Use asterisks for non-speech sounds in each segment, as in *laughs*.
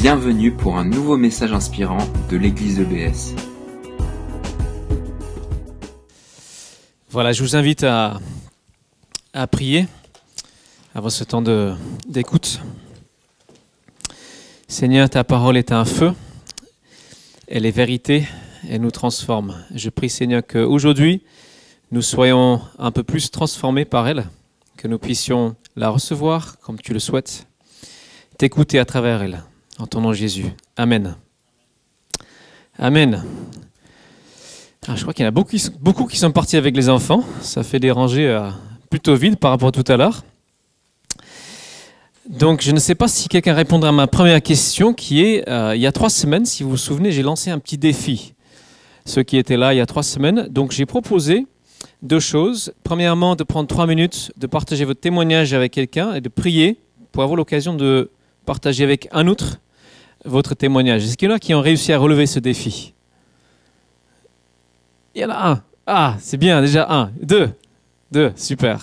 Bienvenue pour un nouveau message inspirant de l'église EBS. Voilà, je vous invite à, à prier avant ce temps d'écoute. Seigneur, ta parole est un feu, elle est vérité, elle nous transforme. Je prie Seigneur qu'aujourd'hui, nous soyons un peu plus transformés par elle, que nous puissions la recevoir comme tu le souhaites, t'écouter à travers elle. En ton nom Jésus. Amen. Amen. Ah, je crois qu'il y en a beaucoup, qui- sont partis avec les enfants. Ça fait des rangées euh, plutôt vides par rapport à tout à l'heure. Donc, je ne sais pas si quelqu'un répondra à ma première question qui est, euh, il y a trois semaines, si vous vous souvenez, j'ai lancé un petit défi. Ceux qui étaient là il y a trois semaines. Donc, j'ai proposé deux choses. Premièrement, de prendre trois minutes, de partager votre témoignage avec quelqu'un et de prier pour avoir l'occasion de partager avec un autre votre témoignage. Est-ce qu'il y en a qui ont réussi à relever ce défi? Il y en a un. Ah, c'est bien, déjà un. Deux. Deux, super.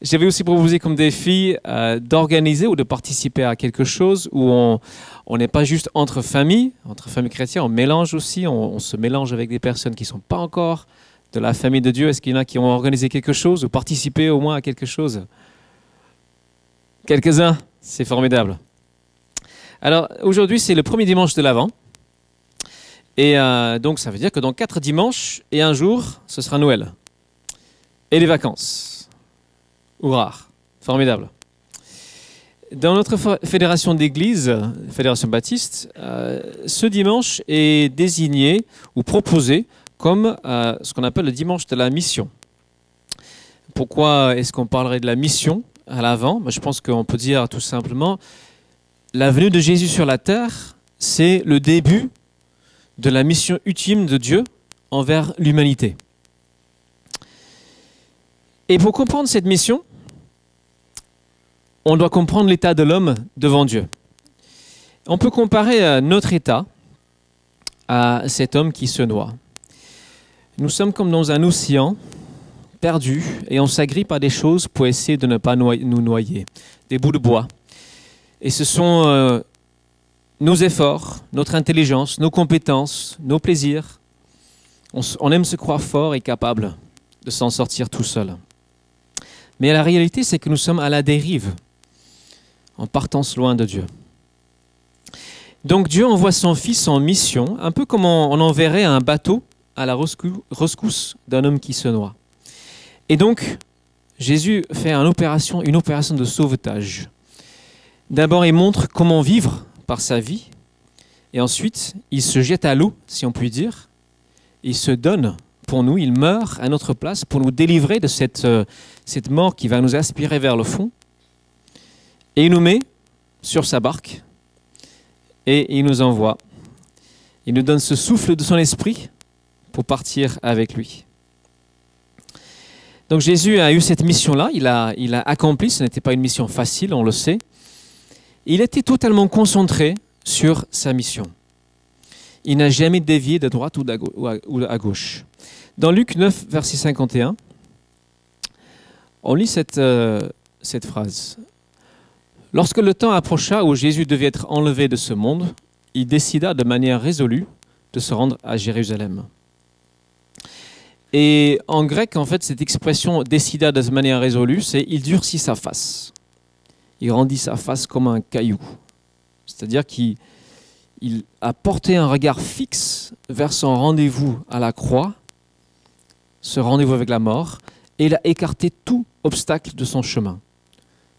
J'avais aussi proposé comme défi euh, d'organiser ou de participer à quelque chose où on n'est pas juste entre familles, entre familles chrétiennes, on mélange aussi, on, on se mélange avec des personnes qui ne sont pas encore de la famille de Dieu. Est-ce qu'il y en a qui ont organisé quelque chose ou participé au moins à quelque chose? Quelques-uns, c'est formidable. Alors aujourd'hui, c'est le premier dimanche de l'Avent. Et euh, donc ça veut dire que dans quatre dimanches et un jour, ce sera Noël. Et les vacances. Hurrah. Formidable. Dans notre fédération d'église, fédération baptiste, euh, ce dimanche est désigné ou proposé comme euh, ce qu'on appelle le dimanche de la mission. Pourquoi est-ce qu'on parlerait de la mission à l'avant Je pense qu'on peut dire tout simplement la venue de Jésus sur la terre, c'est le début de la mission ultime de Dieu envers l'humanité. Et pour comprendre cette mission, on doit comprendre l'état de l'homme devant Dieu. On peut comparer euh, notre état à cet homme qui se noie. Nous sommes comme dans un océan perdu et on s'agrippe à des choses pour essayer de ne pas nous noyer. Des bouts de bois. Et ce sont euh, nos efforts, notre intelligence, nos compétences, nos plaisirs. On, aime se croire fort et capable de s'en sortir tout seul. Mais la réalité, c'est que nous sommes à la dérive, en partance loin de Dieu. Donc Dieu envoie son Fils en mission, un peu comme on on enverrait un bateau à la rescou- rescousse d'un homme qui se noie. Et donc, Jésus fait une opération, une opération de sauvetage. D'abord, il montre comment vivre par sa vie, et ensuite, il se jette à l'eau, si on peut dire. Il se donne pour nous, il meurt à notre place pour nous délivrer de cette, euh, cette mort qui va nous aspirer vers le fond. Et il nous met sur sa barque et il nous envoie. Il nous donne ce souffle de son esprit pour partir avec lui. Donc Jésus a eu cette mission-là, il il a accompli, ce n'était pas une mission facile, on le sait. Il était totalement concentré sur sa mission. Il n'a jamais dévié de droite ou à- gauche. Dans Luc 9, verset 51, on lit cette, euh, cette phrase. Lorsque le temps approcha où Jésus devait être enlevé de ce monde, il décida de manière résolue de se rendre à Jérusalem. Et en grec, en fait, cette expression décida de manière résolue, c'est il durcit sa face. Il rendit sa face comme un caillou. C'est-à-dire qu'il il a porté un regard fixe vers son rendez-vous à la croix, ce rendez-vous avec la mort, et il a écarté tout obstacle de son chemin,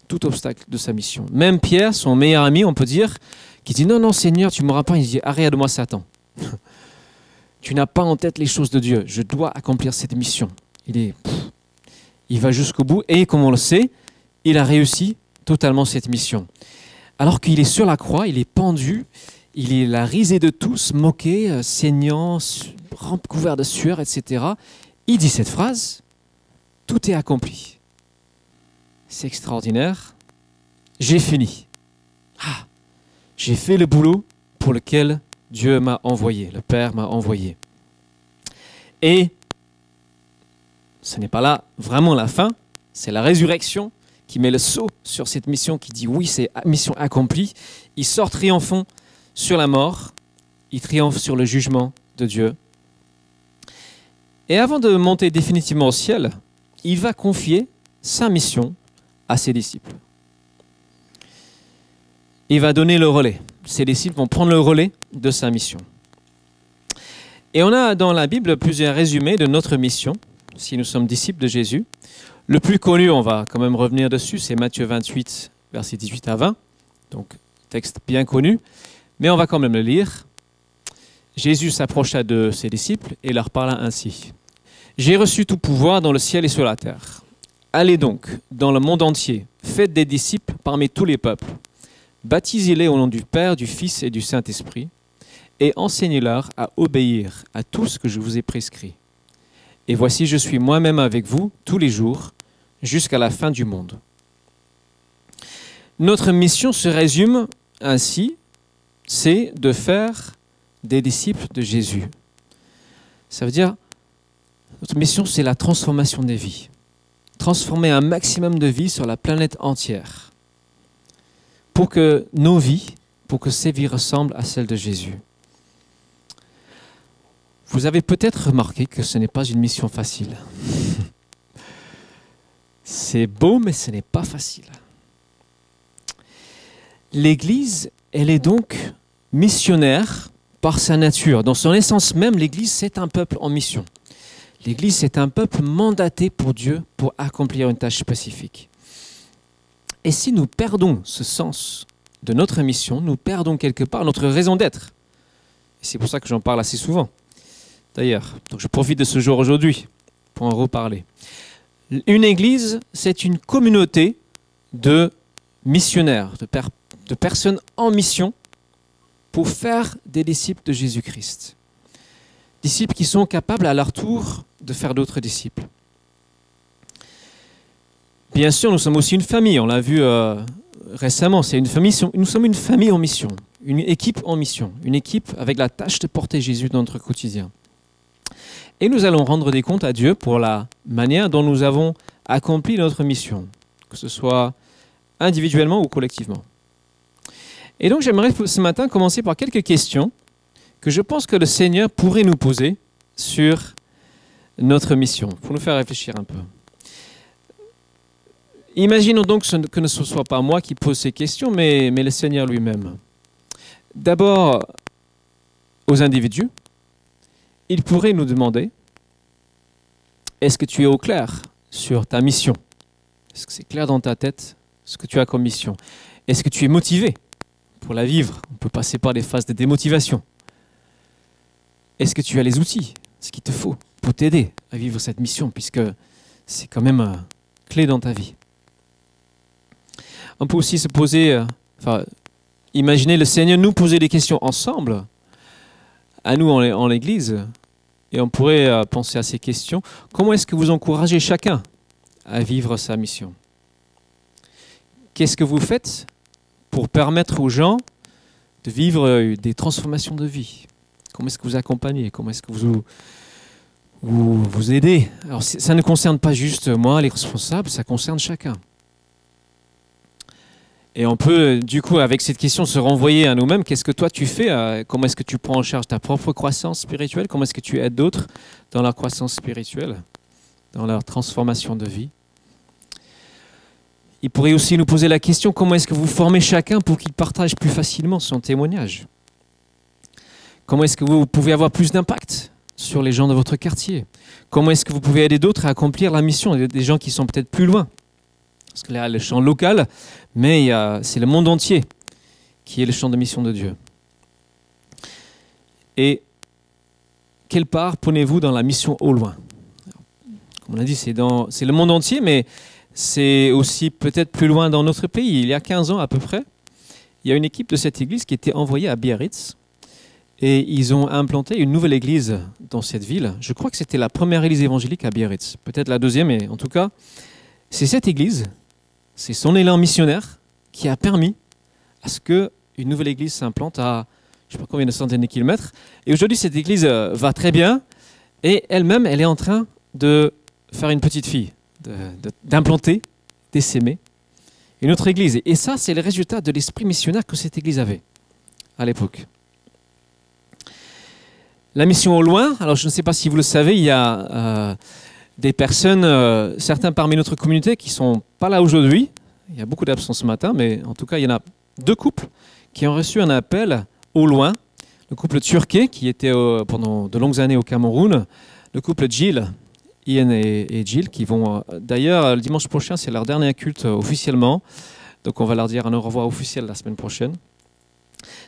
tout obstacle de sa mission. Même Pierre, son meilleur ami, on peut dire, qui dit non, non, Seigneur, tu ne m'auras pas. Il dit arrête de moi, Satan. *laughs* tu n'as pas en tête les choses de Dieu. Je dois accomplir cette mission. Il est, il va jusqu'au bout et comme on le sait, il a réussi totalement cette mission. Alors qu'il est sur la croix, il est pendu, il est la risée de tous, moqué, euh, saignant, couvert de sueur, etc. Il dit cette phrase Tout est accompli. C'est extraordinaire. J'ai fini. Ah, j'ai fait le boulot pour lequel Dieu m'a envoyé, le Père m'a envoyé. Et ce n'est pas là vraiment la fin, c'est la résurrection qui met le saut sur cette mission, qui dit oui, c'est mission accomplie. Il sort triomphant sur la mort, il triomphe sur le jugement de Dieu. Et avant de monter définitivement au ciel, il va confier sa mission à ses disciples. Il va donner le relais. Ses disciples vont prendre le relais de sa mission. Et on a dans la Bible plusieurs résumés de notre mission, si nous sommes disciples de Jésus. Le plus connu, on va quand même revenir dessus, c'est Matthieu 28, versets 18 à 20. Donc, texte bien connu, mais on va quand même le lire. Jésus s'approcha de ses disciples et leur parla ainsi. J'ai reçu tout pouvoir dans le ciel et sur la terre. Allez donc dans le monde entier, faites des disciples parmi tous les peuples. Baptisez-les au nom du Père, du Fils et du Saint-Esprit, et enseignez-leur à obéir à tout ce que je vous ai prescrit. Et voici, je suis moi-même avec vous tous les jours, jusqu'à la fin du monde. Notre mission se résume ainsi, c'est de faire des disciples de Jésus. Ça veut dire, notre mission, c'est la transformation des vies. Transformer un maximum de vies sur la planète entière. Pour que nos vies, pour que ces vies ressemblent à celles de Jésus. Vous avez peut-être remarqué que ce n'est pas une mission facile. *laughs* C'est beau, mais ce n'est pas facile. L'Église, elle est donc missionnaire par sa nature. Dans son essence même, l'Église, c'est un peuple en mission. L'Église, c'est un peuple mandaté pour Dieu pour accomplir une tâche spécifique. Et si nous perdons ce sens de notre mission, nous perdons quelque part notre raison d'être. C'est pour ça que j'en parle assez souvent. D'ailleurs, je profite de ce jour aujourd'hui pour en reparler. Une église, c'est une communauté de missionnaires, de, personnes en mission pour faire des disciples de Jésus-Christ. Disciples qui sont capables à leur tour de faire d'autres disciples. Bien sûr, nous sommes aussi une famille, on l'a vu euh, récemment, c'est une famille, nous sommes une famille en mission, une équipe en mission, une équipe avec la tâche de porter Jésus dans notre quotidien. Et nous allons rendre des comptes à Dieu pour la manière dont nous avons accompli notre mission, que ce soit individuellement ou collectivement. Et donc j'aimerais ce matin commencer par quelques questions que je pense que le Seigneur pourrait nous poser sur notre mission, pour nous faire réfléchir un peu. Imaginons donc que ce ne soit pas moi qui pose ces questions, mais, mais le Seigneur lui-même. D'abord, aux individus, il pourrait nous demander, est-ce que tu es au clair sur ta mission? Est-ce que c'est clair dans ta tête ce que tu as comme mission? Est-ce que tu es motivé pour la vivre? On peut passer par des phases de démotivation. Est-ce que tu as les outils, ce qu'il te faut pour t'aider à vivre cette mission, puisque c'est quand même euh, clé dans ta vie. On peut aussi se poser, euh, enfin, imaginer le Seigneur nous poser des questions ensemble à nous en l'Église, et on pourrait euh, penser à ces questions. Comment est-ce que vous encouragez chacun à vivre sa mission? Qu'est-ce que vous faites pour permettre aux gens de vivre euh, des transformations de vie? Comment est-ce que vous accompagnez? Comment est-ce que vous, vous, vous aidez? Alors, ça ne concerne pas juste moi, les responsables, ça concerne chacun. Et on peut, du coup, avec cette question, se renvoyer à nous-mêmes. Qu'est-ce que toi tu fais euh, Comment est-ce que tu prends en charge ta propre croissance spirituelle? Comment est-ce que tu aides d'autres dans leur croissance spirituelle, dans leur transformation de vie? Il pourrait aussi nous poser la question comment est-ce que vous formez chacun pour qu'il partage plus facilement son témoignage? Comment est-ce que vous pouvez avoir plus d'impact sur les gens de votre quartier? Comment est-ce que vous pouvez aider d'autres à accomplir la mission? Des gens qui sont peut-être plus loin parce que là, le champ local, mais c'est le monde entier qui est le champ de mission de Dieu. Et quelle part prenez-vous dans la mission au loin? Comme on a dit, c'est le monde entier, mais c'est aussi peut-être plus loin dans notre pays. Il y a 15 ans à peu près, il y a une équipe de cette église qui était envoyée à Biarritz. Et ils ont implanté une nouvelle église dans cette ville. Je crois que c'était la première église évangélique à Biarritz. Peut-être la deuxième, mais en tout cas, c'est cette église c'est son élan missionnaire qui a permis à ce qu'une nouvelle église s'implante à je ne sais pas combien de centaines de kilomètres. Et aujourd'hui, cette église euh, va très bien. Et elle-même, elle est en train de faire une petite fille, d'implanter, d'essaimer une autre église. Et ça, c'est le résultat de l'esprit missionnaire que cette église avait. à l'époque. La mission au loin, alors je ne sais pas si vous le savez, il y a euh, des personnes, euh, certains parmi notre communauté qui sont pas là aujourd'hui. Il y a beaucoup d'absence ce matin, mais en tout cas, il y en a deux couples qui ont reçu un appel au loin. Le couple turquet qui était euh, pendant de longues années au Cameroun, le couple Jill, Ian et, Jill, qui vont d'ailleurs le dimanche prochain, c'est leur dernier culte officiellement. Donc on va leur dire un au revoir officiel la semaine prochaine.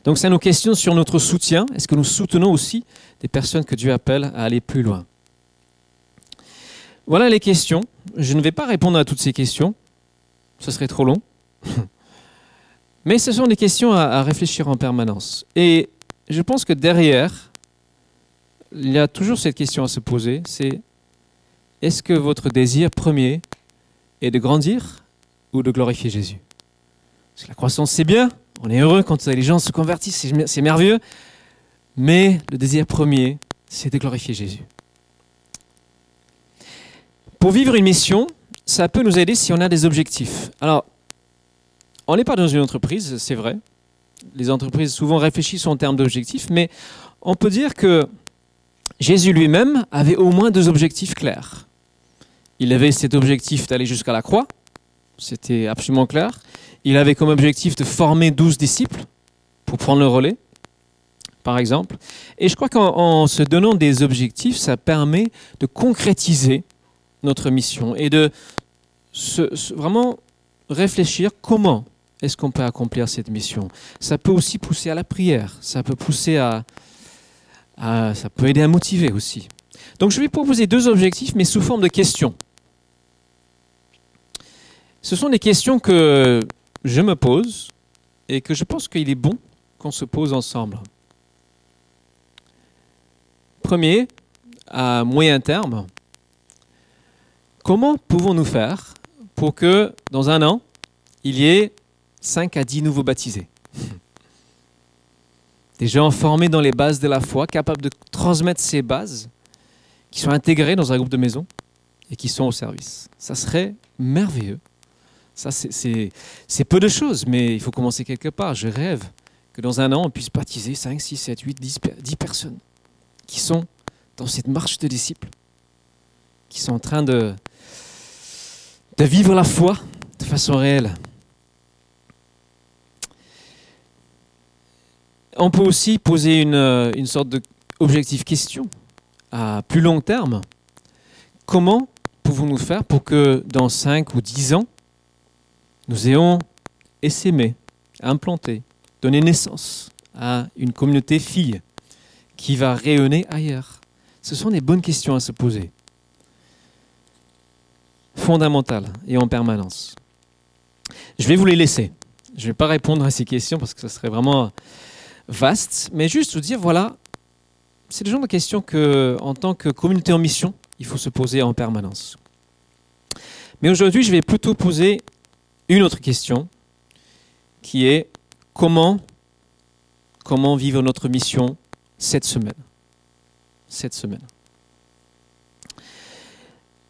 Donc ça nous questionne sur notre soutien. Est-ce que nous soutenons aussi des personnes que Dieu appelle à aller plus loin? Voilà les questions. Je ne vais pas répondre à toutes ces questions. Ce serait trop long. *laughs* Mais ce sont des questions à, réfléchir en permanence. Et je pense que derrière, il y a toujours cette question à se poser, c'est est-ce que votre désir premier est de grandir ou de glorifier Jésus? Parce que la croissance, c'est bien, on est heureux quand les gens se convertissent, c'est merveilleux. Mais le désir premier, c'est de glorifier Jésus. Pour vivre une mission, ça peut nous aider si on a des objectifs. Alors, on n'est pas dans une entreprise, c'est vrai. Les entreprises souvent réfléchissent en termes d'objectifs, mais on peut dire que Jésus lui-même avait au moins deux objectifs clairs. Il avait cet objectif d'aller jusqu'à la croix, c'était absolument clair. Il avait comme objectif de former douze disciples pour prendre le relais, par exemple. Et je crois qu'en se donnant des objectifs, ça permet de concrétiser notre mission et de vraiment réfléchir comment est-ce qu'on peut accomplir cette mission. Ça peut aussi pousser à la prière, ça peut pousser à, ça peut aider à motiver aussi. Donc je vais proposer deux objectifs, mais sous forme de questions. Ce sont des questions que je me pose et que je pense qu'il est bon qu'on se pose ensemble. Premier, à moyen terme, comment pouvons-nous faire pour que dans un an, il y ait 5 à 10 nouveaux baptisés? Des gens formés dans les bases de la foi, capables de transmettre ces bases, qui sont intégrés dans un groupe de maison et qui sont au service. Ça serait merveilleux ça, c'est peu de choses, mais il faut commencer quelque part. Je rêve que dans un an, on puisse baptiser 5, 6, 7, 8, 10, 10 personnes qui sont dans cette marche de disciples, qui sont en train de, de vivre la foi de façon réelle. On peut aussi poser une, une sorte d'objectif question à plus long terme. Comment pouvons-nous faire pour que dans 5 ou 10 ans, nous ayons essaimé, implanté, donné naissance à une communauté fille qui va rayonner ailleurs? Ce sont des bonnes questions à se poser, fondamentales et en permanence. Je vais vous les laisser. Je ne vais pas répondre à ces questions parce que ce serait vraiment vaste, mais juste vous dire, voilà, c'est le genre de questions que, en tant que communauté en mission, il faut se poser en permanence. Mais aujourd'hui, je vais plutôt poser une autre question qui est comment, comment vivre notre mission cette semaine? Cette semaine.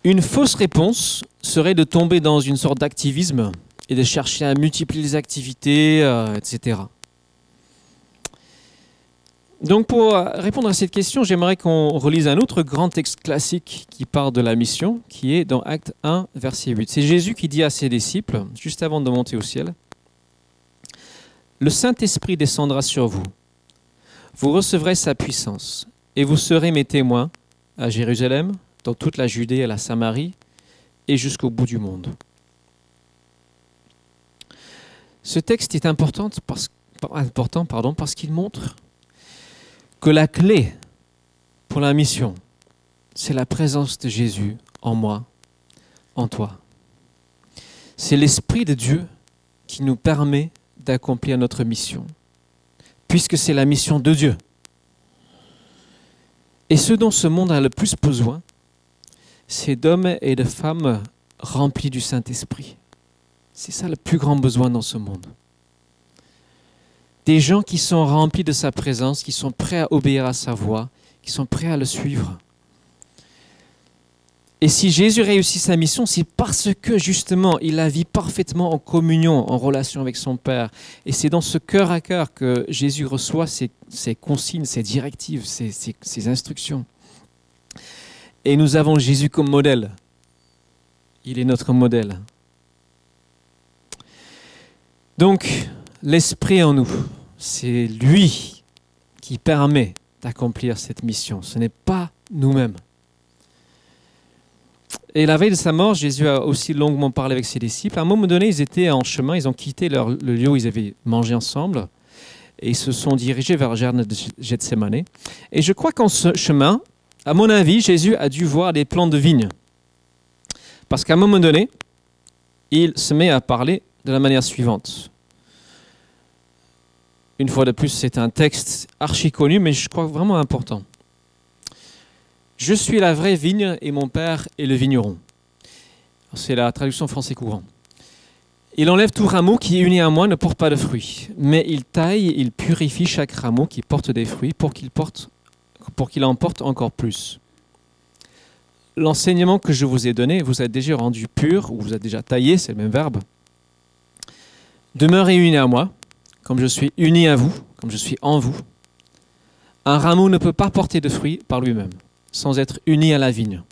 Une fausse réponse serait de tomber dans une sorte d'activisme et de chercher à multiplier les activités, euh, etc. Donc pour euh, répondre à cette question, j'aimerais qu'on relise un autre grand texte classique qui parle de la mission, qui est dans Acte 1, verset 8. C'est Jésus qui dit à ses disciples, juste avant de monter au ciel, Le Saint-Esprit descendra sur vous, vous recevrez sa puissance, et vous serez mes témoins à Jérusalem, dans toute la Judée et la Samarie, et jusqu'au bout du monde. Ce texte est important parce, qu'il montre que la clé pour la mission, c'est la présence de Jésus en moi, en toi. C'est l'Esprit de Dieu qui nous permet d'accomplir notre mission, puisque c'est la mission de Dieu. Et ce dont ce monde a le plus besoin, c'est d'hommes et de femmes remplis du Saint-Esprit. C'est ça le plus grand besoin dans ce monde des gens qui sont remplis de sa présence, qui sont prêts à obéir à sa voix, qui sont prêts à le suivre. Et si Jésus réussit sa mission, c'est parce que justement, il la vit parfaitement en communion, en relation avec son Père. Et c'est dans ce cœur à cœur que Jésus reçoit ses, consignes, ses directives, ses, ses instructions. Et nous avons Jésus comme modèle. Il est notre modèle. Donc, l'Esprit en nous, c'est lui qui permet d'accomplir cette mission. Ce n'est pas nous-mêmes. Et la veille de sa mort, Jésus a aussi longuement parlé avec ses disciples. À un moment donné, ils étaient en chemin, ils ont quitté le lieu où ils avaient mangé ensemble et ils se sont dirigés vers le jardin de Gethsemane. Et je crois qu'en ce chemin, à mon avis, Jésus a dû voir des plants de vigne. Parce qu'à un moment donné, il se met à parler de la manière suivante. Une fois de plus, c'est un texte archi connu, mais je crois vraiment important. Je suis la vraie vigne et mon père est le vigneron. C'est la traduction français courant. Il enlève tout rameau qui, uni à moi, ne porte pas de fruits. Mais il taille, il purifie chaque rameau qui porte des fruits pour qu'il porte, pour qu'il en porte encore plus. L'enseignement que je vous ai donné vous a déjà rendu pur, ou vous a déjà taillé, c'est le même verbe. Demeurez unis à moi, comme je suis uni à vous, comme je suis en vous. Un rameau ne peut pas porter de fruits par lui-même sans être unis à la vigne.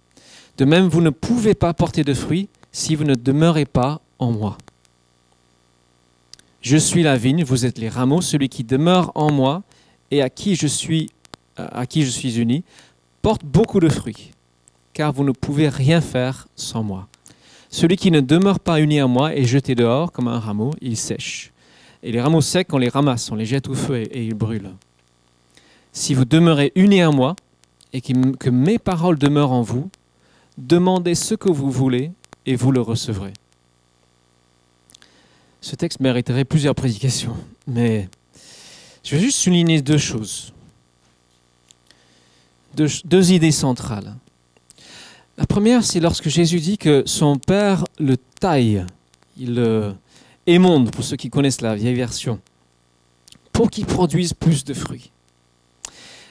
De même, vous ne pouvez pas porter de fruits si vous ne demeurez pas en moi. Je suis la vigne, vous êtes les rameaux, celui qui demeure en moi et à qui je suis, à qui je suis uni, porte beaucoup de fruits, car vous ne pouvez rien faire sans moi. Celui qui ne demeure pas uni à moi est jeté dehors comme un rameau, il sèche. Et les rameaux secs, on les ramasse, on les jette au feu et, ils brûlent. Si vous demeurez unis à moi, et que mes paroles demeurent en vous, demandez ce que vous voulez et vous le recevrez. Ce texte mériterait plusieurs prédications, mais je vais juste souligner deux choses, deux, idées centrales. La première, c'est lorsque Jésus dit que son Père le taille, il le émonde, pour ceux qui connaissent la vieille version, pour qu'il produise plus de fruits.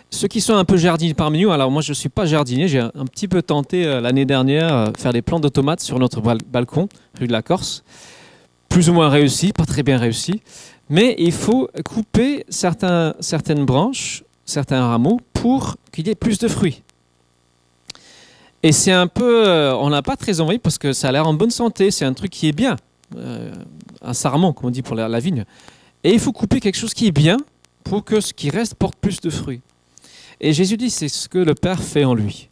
Ceux qui sont un peu jardiniers parmi nous, alors moi je ne suis pas jardinier, j'ai un petit peu tenté euh, l'année dernière euh, faire des plants de tomates sur notre balcon, rue de la Corse. Plus ou moins réussi, pas très bien réussi. Mais il faut couper certaines branches, certains rameaux pour qu'il y ait plus de fruits. Et c'est un peu, euh, on n'a pas très envie parce que ça a l'air en bonne santé, c'est un truc qui est bien, un sarment comme on dit pour la vigne. Et il faut couper quelque chose qui est bien pour que ce qui reste porte plus de fruits. Et Jésus dit, c'est ce que le Père fait en lui.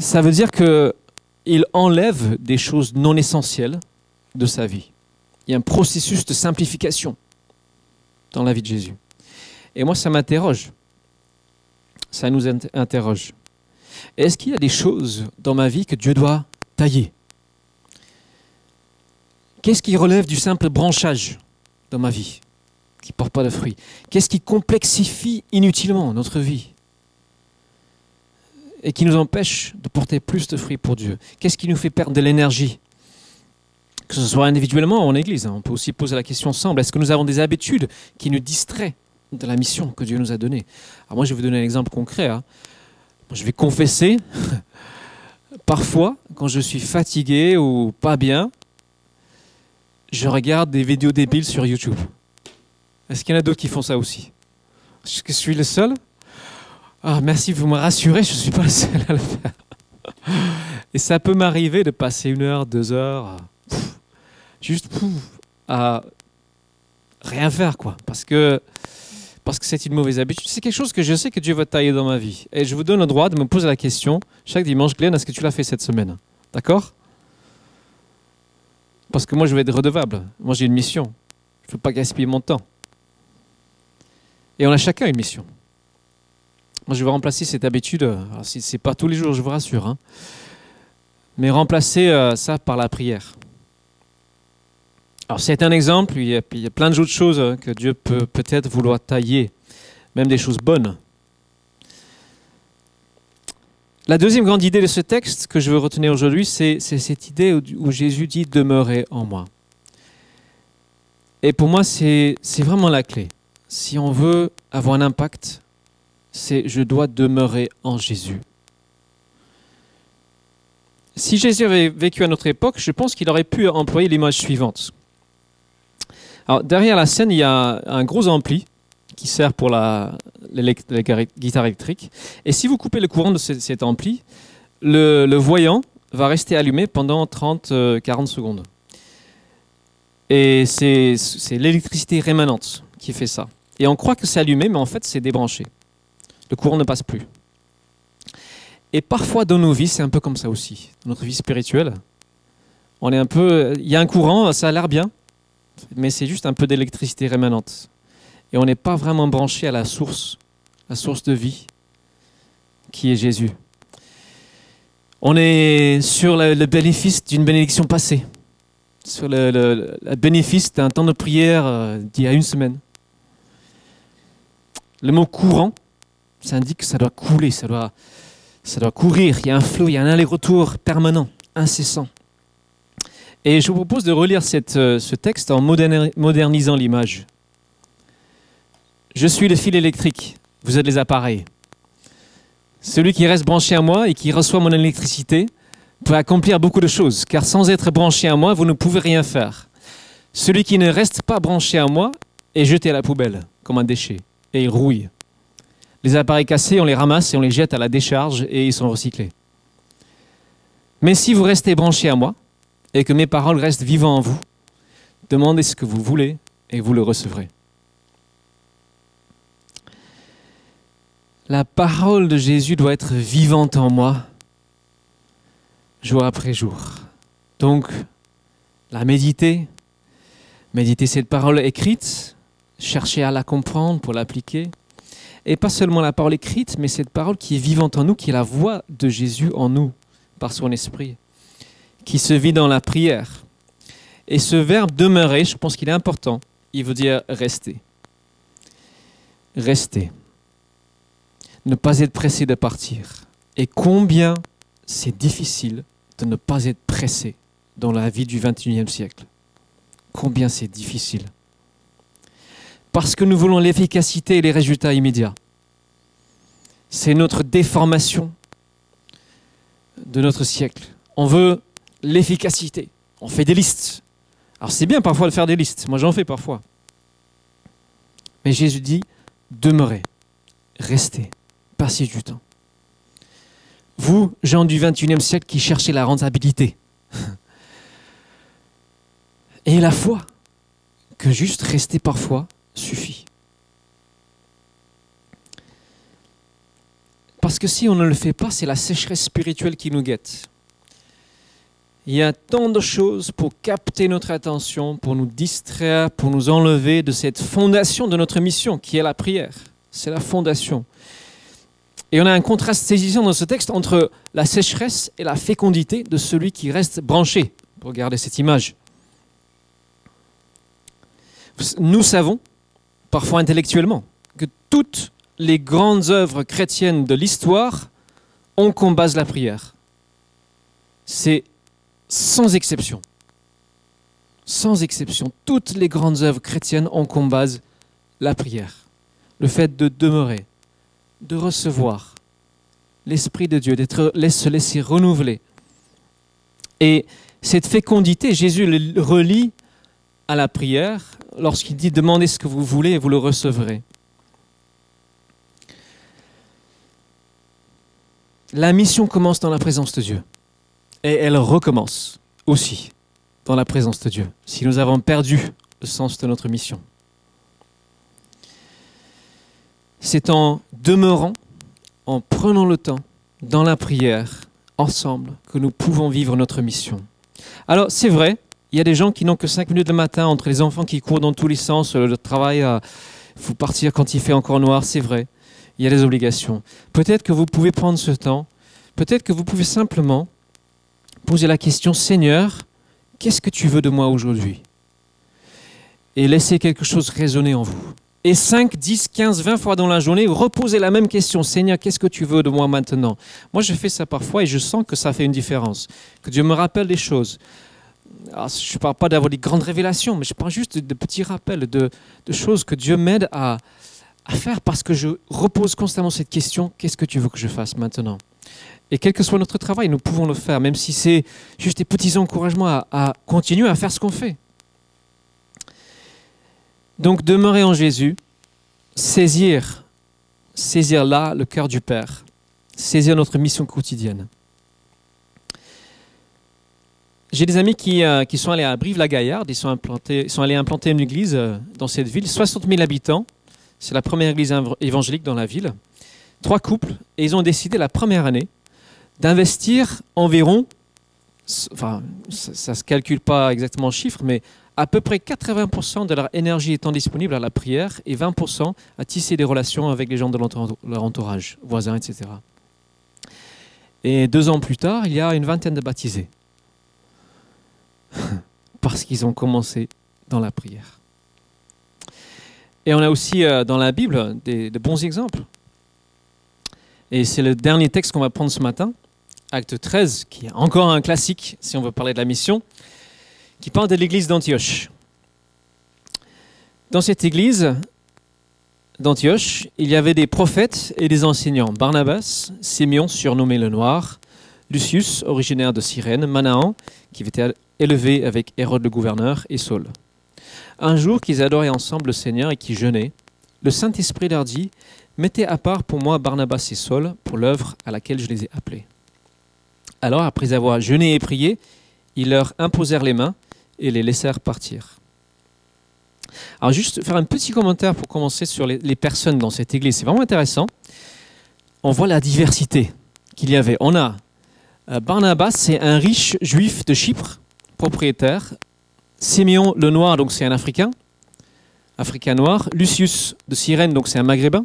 Ça veut dire qu'il enlève des choses non essentielles de sa vie. Il y a un processus de simplification dans la vie de Jésus. Et moi, ça m'interroge. Ça nous interroge. Est-ce qu'il y a des choses dans ma vie que Dieu doit tailler? Qu'est-ce qui relève du simple branchage dans ma vie qui ne porte pas de fruits Qu'est-ce qui complexifie inutilement notre vie et qui nous empêche de porter plus de fruits pour Dieu? Qu'est-ce qui nous fait perdre de l'énergie? Que ce soit individuellement ou en Église. Hein. On peut aussi poser la question ensemble. Est-ce que nous avons des habitudes qui nous distraient de la mission que Dieu nous a donnée Alors moi, je vais vous donner un exemple concret. Hein. Je vais confesser. *laughs* Parfois, quand je suis fatigué ou pas bien, je regarde des vidéos débiles sur YouTube. Est-ce qu'il y en a d'autres qui font ça aussi? Est-ce que je suis le seul? Ah, Merci, vous me rassurez, je ne suis pas le seul à le faire. *laughs* Et ça peut m'arriver de passer une heure, deux heures, juste à rien faire, quoi. Parce que parce que c'est une mauvaise habitude. C'est quelque chose que je sais que Dieu va tailler dans ma vie. Et je vous donne le droit de me poser la question chaque dimanche, Glenn, est-ce que tu l'as fait cette semaine? D'accord? Parce que moi, je vais être redevable. Moi, j'ai une mission. Je ne veux pas gaspiller mon temps. Et on a chacun une mission. Moi, je vais remplacer cette habitude, ce n'est pas tous les jours, je vous rassure, hein. mais remplacer euh, ça par la prière. Alors, c'est un exemple, il y, a, plein d'autres choses hein, que Dieu peut peut-être vouloir tailler, même des choses bonnes. La deuxième grande idée de ce texte que je veux retenir aujourd'hui, c'est cette idée où, où Jésus dit Demeurez en moi. Et pour moi, c'est vraiment la clé si on veut avoir un impact, c'est je dois demeurer en Jésus. Si Jésus avait vécu à notre époque, je pense qu'il aurait pu employer l'image suivante. Alors, derrière la scène, il y a un gros ampli qui sert pour la, guitare électrique. Et si vous coupez le courant de cet ampli, le, voyant va rester allumé pendant 30-40 euh, secondes. Et c'est l'électricité rémanente qui fait ça. Et on croit que c'est allumé, mais en fait c'est débranché. Le courant ne passe plus. Et parfois dans nos vies, c'est un peu comme ça aussi. Dans notre vie spirituelle, on est un peu, il y a un courant, ça a l'air bien, mais c'est juste un peu d'électricité rémanente. Et on n'est pas vraiment branché à la source, la source de vie, qui est Jésus. On est sur le, bénéfice d'une bénédiction passée, sur le, bénéfice d'un temps de prière euh, d'il y a une semaine. Le mot courant, ça indique que ça doit couler, ça doit, ça doit courir. Il y a un flot, il y a un aller-retour permanent, incessant. Et je vous propose de relire euh, ce texte en modernisant l'image. Je suis le fil électrique, vous êtes les appareils. Celui qui reste branché à moi et qui reçoit mon électricité peut accomplir beaucoup de choses, car sans être branché à moi, vous ne pouvez rien faire. Celui qui ne reste pas branché à moi est jeté à la poubelle, comme un déchet, et il rouille. Les appareils cassés, on les ramasse et on les jette à la décharge et ils sont recyclés. Mais si vous restez branché à moi et que mes paroles restent vivantes en vous, demandez ce que vous voulez et vous le recevrez. La parole de Jésus doit être vivante en moi, jour après jour. Donc, la méditer, méditer cette parole écrite, chercher à la comprendre pour l'appliquer, et pas seulement la parole écrite, mais cette parole qui est vivante en nous, qui est la voix de Jésus en nous, par son esprit, qui se vit dans la prière. Et ce verbe demeurer, je pense qu'il est important, il veut dire rester. Rester ne pas être pressé de partir. Et combien c'est difficile de ne pas être pressé dans la vie du 21e siècle. Combien c'est difficile. Parce que nous voulons l'efficacité et les résultats immédiats. C'est notre déformation de notre siècle. On veut l'efficacité. On fait des listes. Alors c'est bien parfois de faire des listes. Moi j'en fais parfois. Mais Jésus dit, demeurez, restez passer du temps. Vous, gens du 21e siècle qui cherchez la rentabilité. *laughs* Et la foi, que juste rester parfois suffit. Parce que si on ne le fait pas, c'est la sécheresse spirituelle qui nous guette. Il y a tant de choses pour capter notre attention, pour nous distraire, pour nous enlever de cette fondation de notre mission qui est la prière. C'est la fondation. Et on a un contraste saisissant dans ce texte entre la sécheresse et la fécondité de celui qui reste branché. Pour regarder cette image. Nous savons, parfois intellectuellement, que toutes les grandes œuvres chrétiennes de l'histoire ont comme base la prière. C'est sans exception. Sans exception, toutes les grandes œuvres chrétiennes ont comme base la prière. Le fait de demeurer, de recevoir l'Esprit de Dieu, d'être se laisser renouveler. Et cette fécondité, Jésus le relie à la prière lorsqu'il dit demandez ce que vous voulez et vous le recevrez. La mission commence dans la présence de Dieu et elle recommence aussi dans la présence de Dieu si nous avons perdu le sens de notre mission. c'est en demeurant, en prenant le temps dans la prière, ensemble, que nous pouvons vivre notre mission. Alors, c'est vrai, il y a des gens qui n'ont que 5 minutes le matin entre les enfants qui courent dans tous les sens, le travail, il faut partir quand il fait encore noir, c'est vrai. Il y a des obligations. Peut-être que vous pouvez prendre ce temps, peut-être que vous pouvez simplement poser la question, Seigneur, qu'est-ce que tu veux de moi aujourd'hui? Et laisser quelque chose résonner en vous et 5, 10, 15, 20 fois dans la journée, reposez la même question. Seigneur, qu'est-ce que tu veux de moi maintenant? Moi, je fais ça parfois et je sens que ça fait une différence. Que Dieu me rappelle des choses. je ne parle pas d'avoir des grandes révélations, mais je parle juste de, petits rappels, de, choses que Dieu m'aide à faire parce que je repose constamment cette question, qu'est-ce que tu veux que je fasse maintenant? Et quel que soit notre travail, nous pouvons le faire, même si c'est juste des petits encouragements à, continuer à faire ce qu'on fait. Donc demeurer en Jésus, saisir, saisir là le cœur du Père, saisir notre mission quotidienne. J'ai des amis qui, euh, sont allés à Brive-la-Gaillarde, ils sont, allés implanter une église euh, dans cette ville, 60 000 habitants, c'est la première église évangélique dans la ville, trois couples, et ils ont décidé la première année d'investir environ, ça ne se calcule pas exactement en chiffres, mais à peu près 80% de leur énergie étant disponible à la prière et 20% à tisser des relations avec les gens de leur entourage, voisins, etc. Et deux ans plus tard, il y a une vingtaine de baptisés. *laughs* Parce qu'ils ont commencé dans la prière. Et on a aussi euh, dans la Bible de bons exemples. Et c'est le dernier texte qu'on va prendre ce matin, acte 13, qui est encore un classique si on veut parler de la mission, qui parle de l'église d'Antioche. Dans cette église d'Antioche, il y avait des prophètes et des enseignants. Barnabas, Simeon, surnommé le Noir, Lucius, originaire de Cyrène, Manahan, qui était élevé avec Hérode le gouverneur, et Saul. Un jour qu'ils adoraient ensemble le Seigneur et qu'ils jeûnaient, le Saint-Esprit leur dit Mettez à part pour moi Barnabas et Saul pour l'œuvre à laquelle je les ai appelés. Alors, après avoir jeûné et prié, ils leur imposèrent les mains et les laissèrent partir. Alors, juste faire un petit commentaire pour commencer sur les, personnes dans cette église. C'est vraiment intéressant. On voit la diversité qu'il y avait. On a euh, Barnabas, c'est un riche juif de Chypre, propriétaire. Simeon le Noir, donc c'est un Africain, Africain noir. Lucius de Cyrène, donc c'est un Maghrébin.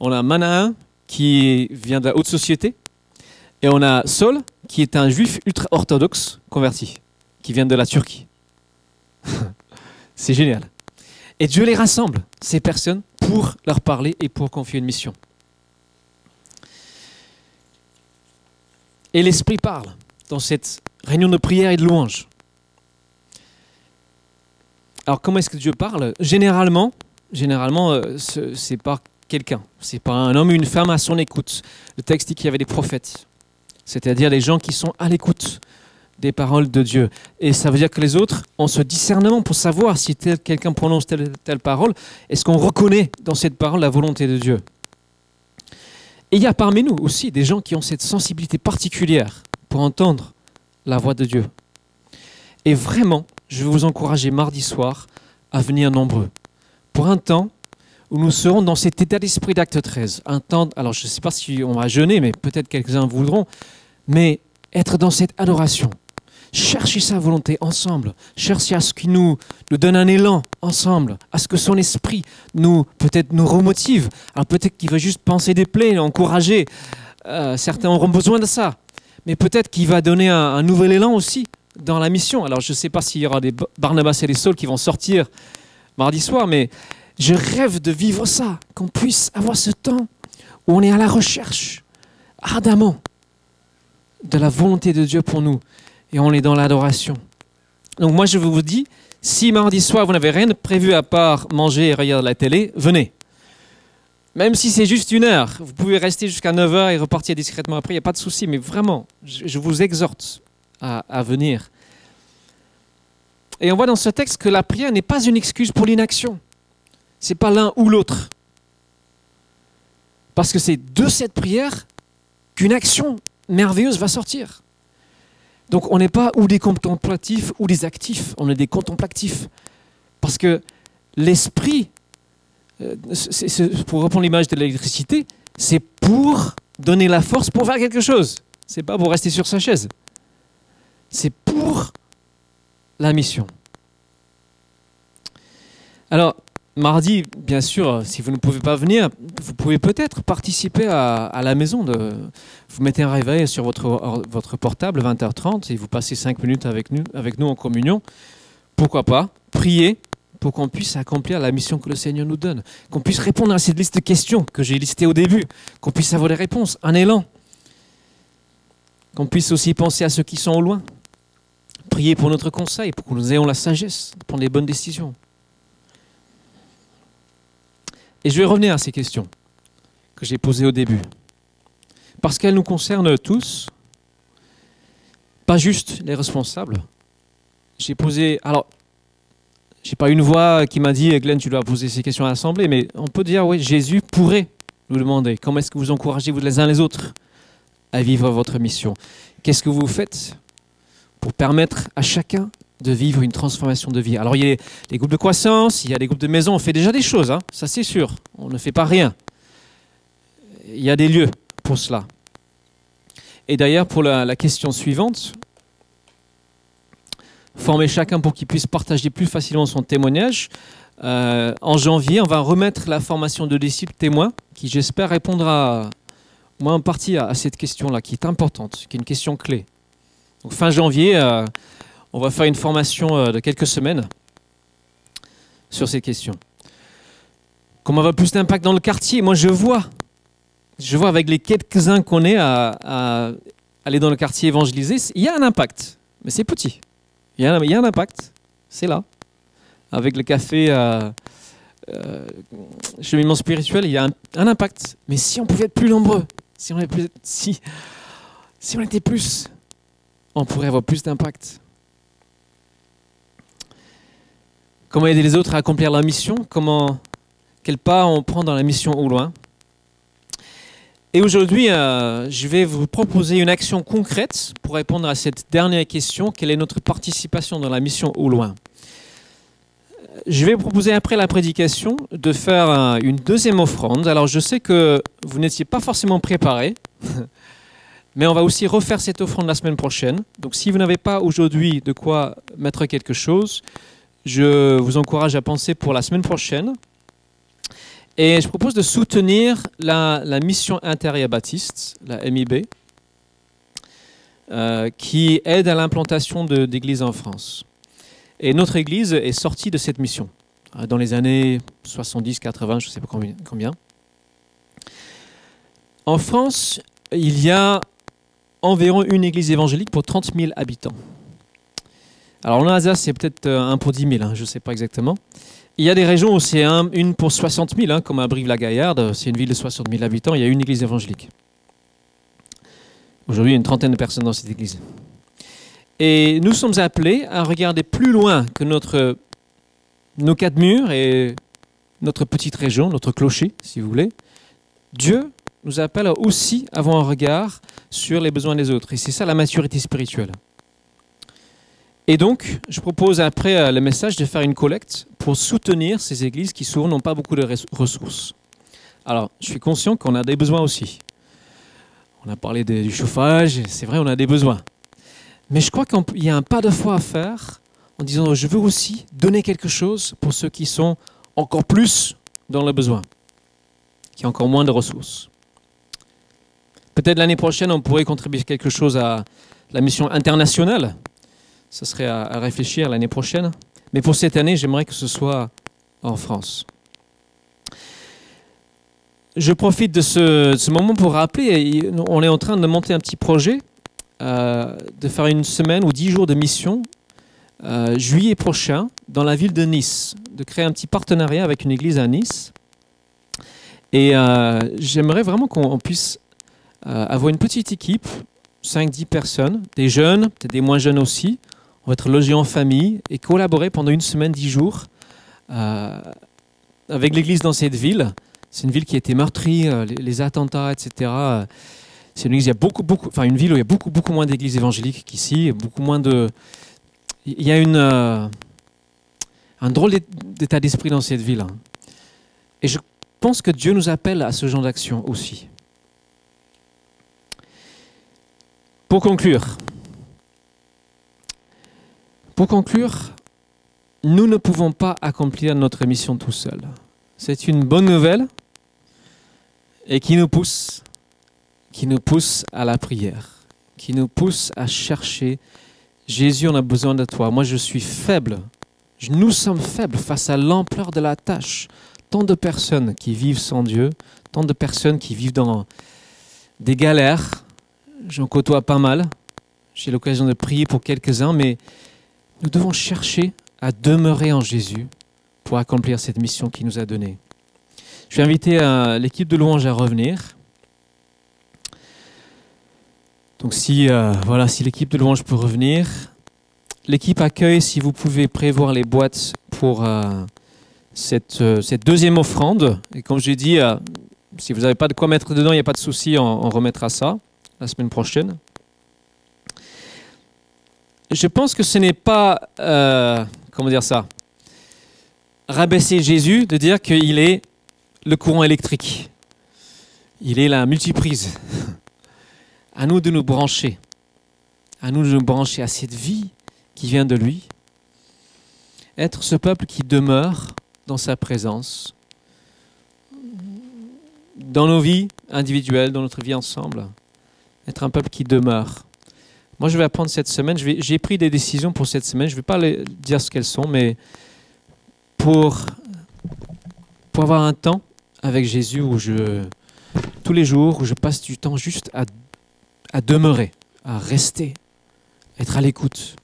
On a Manahin, qui vient de la haute société. Et on a Saul, qui est un juif ultra-orthodoxe converti, qui vient de la Turquie. *laughs* c'est génial. Et Dieu les rassemble, ces personnes, pour leur parler et pour confier une mission. Et l'Esprit parle dans cette réunion de prière et de louange. Alors comment est-ce que Dieu parle? Généralement, généralement, euh, ce- c'est par quelqu'un. C'est pas un homme ou une femme à son écoute. Le texte dit qu'il y avait des prophètes, c'est-à-dire les gens qui sont à l'écoute des paroles de Dieu. Et ça veut dire que les autres ont ce discernement pour savoir si quelqu'un prononce telle telle parole. Est-ce qu'on reconnaît dans cette parole la volonté de Dieu? Et il y a parmi nous aussi des gens qui ont cette sensibilité particulière pour entendre la voix de Dieu. Et vraiment, je vais vous encourager mardi soir à venir nombreux pour un temps où nous serons dans cet état d'esprit d'acte 13. Un alors je ne sais pas si on va jeûner, mais peut-être quelques-uns voudront, mais être dans cette adoration. Chercher sa volonté ensemble, chercher à ce qu'il nous, donne un élan ensemble, à ce que son esprit nous peut-être nous remotive. Alors peut-être qu'il va juste penser des plaies, encourager. Euh, certains auront besoin de ça, mais peut-être qu'il va donner un, un nouvel élan aussi dans la mission. Alors je ne sais pas s'il y aura des Ba- Barnabas et des Sauls qui vont sortir mardi soir, mais je rêve de vivre ça, qu'on puisse avoir ce temps où on est à la recherche ardemment de la volonté de Dieu pour nous et on est dans l'adoration. Donc moi je vous dis, si mardi soir vous n'avez rien de prévu à part manger et regarder la télé, venez. Même si c'est juste une heure, vous pouvez rester jusqu'à 9h et repartir discrètement après, il n'y a pas de souci, mais vraiment, je, vous exhorte à venir. Et on voit dans ce texte que la prière n'est pas une excuse pour l'inaction. C'est pas l'un ou l'autre. Parce que c'est de cette prière qu'une action merveilleuse va sortir. Donc on n'est pas ou des contemplatifs ou des actifs, on est des contemplatifs. Parce que l'esprit, euh, pour reprendre l'image de l'électricité, c'est pour donner la force pour faire quelque chose. C'est pas pour rester sur sa chaise. C'est pour la mission. Alors, mardi, bien sûr, si vous ne pouvez pas venir, vous pouvez peut-être participer à, la maison. De, vous mettez un réveil sur votre, or- votre portable, 20h30, et vous passez 5 minutes avec nous, en communion. Pourquoi pas Priez pour qu'on puisse accomplir la mission que le Seigneur nous donne, qu'on puisse répondre à cette liste de questions que j'ai listées au début, qu'on puisse avoir des réponses, un élan, qu'on puisse aussi penser à ceux qui sont au loin, prier pour notre conseil, pour que nous ayons la sagesse de prendre les bonnes décisions. Et je vais revenir à ces questions que j'ai posées au début. parce qu'elle nous concerne tous, pas juste les responsables. J'ai posé, alors, j'ai pas une voix qui m'a dit, Glenn, tu dois poser ces questions à l'Assemblée, mais on peut dire, oui, Jésus pourrait nous demander comment est-ce que vous encouragez vous les uns les autres à vivre votre mission? Qu'est-ce que vous faites pour permettre à chacun de vivre une transformation de vie. Alors il y a des groupes de croissance, il y a des groupes de maison, on fait déjà des choses, hein, ça c'est sûr, on ne fait pas rien. Il y a des lieux pour cela. Et d'ailleurs, pour la, question suivante, former chacun pour qu'il puisse partager plus facilement son témoignage. Euh, en janvier, on va remettre la formation de disciples témoins, qui j'espère répondra, moi en partie, à, cette question-là, qui est importante, qui est une question clé. Donc fin janvier, euh, on va faire une formation euh, de quelques semaines sur ces questions. Comment avoir plus d'impact dans le quartier? Moi, je vois, je vois avec les quelques-uns qu'on est à, aller dans le quartier évangéliser, il y a un impact, mais c'est petit. Il y, a un, impact, c'est là. Avec le café euh, euh, cheminement spirituel, il y a un, impact. Mais si on pouvait être plus nombreux, si on, plus, si on était plus, on pourrait avoir plus d'impact. Comment aider les autres à accomplir leur mission? Comment, quel pas on prend dans la mission au loin? Et aujourd'hui, euh, je vais vous proposer une action concrète pour répondre à cette dernière question quelle est notre participation dans la mission au loin? Je vais vous proposer après la prédication de faire une deuxième offrande. Alors, je sais que vous n'étiez pas forcément préparé. *laughs* Mais on va aussi refaire cette offrande la semaine prochaine. Donc si vous n'avez pas aujourd'hui de quoi mettre quelque chose, je vous encourage à penser pour la semaine prochaine. Et je propose de soutenir la, mission intérieure baptiste, la MIB, euh, qui aide à l'implantation d'églises en France. Et notre église est sortie de cette mission euh, dans les années 70, 80, je ne sais pas combien. En France, il y a environ une église évangélique pour 30 000 habitants. Alors en Alsace, c'est peut-être euh, un pour 10 000, hein, je ne sais pas exactement. Il y a des régions où c'est une pour 60 000, hein, comme à Brive-la-Gaillarde, c'est une ville de 60 000 habitants, il y a une église évangélique. Aujourd'hui, il y a une trentaine de personnes dans cette église. Et nous sommes appelés à regarder plus loin que notre, nos quatre murs et notre petite région, notre clocher, si vous voulez. Dieu nous appelle aussi à avoir un regard sur les besoins des autres. Et c'est ça la maturité spirituelle. Et donc, je propose après euh, le message de faire une collecte pour soutenir ces églises qui souvent n'ont pas beaucoup de ressources. Alors, je suis conscient qu'on a des besoins aussi. On a parlé du chauffage, c'est vrai, on a des besoins. Mais je crois qu'il y a un pas de foi à faire en disant je veux aussi donner quelque chose pour ceux qui sont encore plus dans le besoin, qui ont encore moins de ressources. Peut-être l'année prochaine, on pourrait contribuer quelque chose à la mission internationale ce serait à, réfléchir l'année prochaine. Mais pour cette année, j'aimerais que ce soit en France. Je profite de ce, moment pour rappeler, on est en train de monter un petit projet, euh, de faire une semaine ou dix jours de mission, euh, juillet prochain, dans la ville de Nice, de créer un petit partenariat avec une église à Nice. Et euh, j'aimerais vraiment qu'on puisse avoir une petite équipe, 5-10 personnes, des jeunes, peut-être des moins jeunes aussi, on va être logé en famille et collaborer pendant une semaine, dix jours euh, avec l'église dans cette ville. C'est une ville qui a été meurtrie, euh, les, attentats, etc. C'est une, beaucoup, beaucoup, enfin une ville où il y a beaucoup, beaucoup moins d'églises évangéliques qu'ici, beaucoup moins de. Il y a une, euh, un drôle d'état d'esprit dans cette ville. Hein. Et je pense que Dieu nous appelle à ce genre d'action aussi. Pour conclure, pour conclure, nous ne pouvons pas accomplir notre mission tout seuls. C'est une bonne nouvelle et qui nous pousse, qui nous pousse à la prière, qui nous pousse à chercher Jésus, on a besoin de toi. Moi, je suis faible. Nous sommes faibles face à l'ampleur de la tâche. Tant de personnes qui vivent sans Dieu, tant de personnes qui vivent dans des galères. J'en côtoie pas mal. J'ai l'occasion de prier pour quelques-uns, mais nous devons chercher à demeurer en Jésus pour accomplir cette mission qu'il nous a donnée. Je vais inviter euh, l'équipe de louange à revenir. Donc si, euh, voilà, si l'équipe de louange peut revenir. L'équipe accueille, si vous pouvez prévoir les boîtes pour euh, cette, deuxième offrande. Et comme j'ai dit, si vous n'avez pas de quoi mettre dedans, il n'y a pas de souci, on, remettra ça la semaine prochaine. Je pense que ce n'est pas, comment dire ça, rabaisser Jésus de dire qu'il est le courant électrique. Il est la multiprise. À nous de nous brancher. À nous de nous brancher à cette vie qui vient de lui. Être ce peuple qui demeure dans sa présence. Dans nos vies individuelles, dans notre vie ensemble. Être un peuple qui demeure. Moi, je vais apprendre cette semaine. J'ai pris des décisions pour cette semaine. Je ne vais pas dire ce qu'elles sont, mais pour, avoir un temps avec Jésus où je, tous les jours, je passe du temps juste à, à demeurer, à rester, être à l'écoute.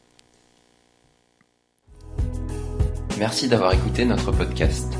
Merci d'avoir écouté notre podcast.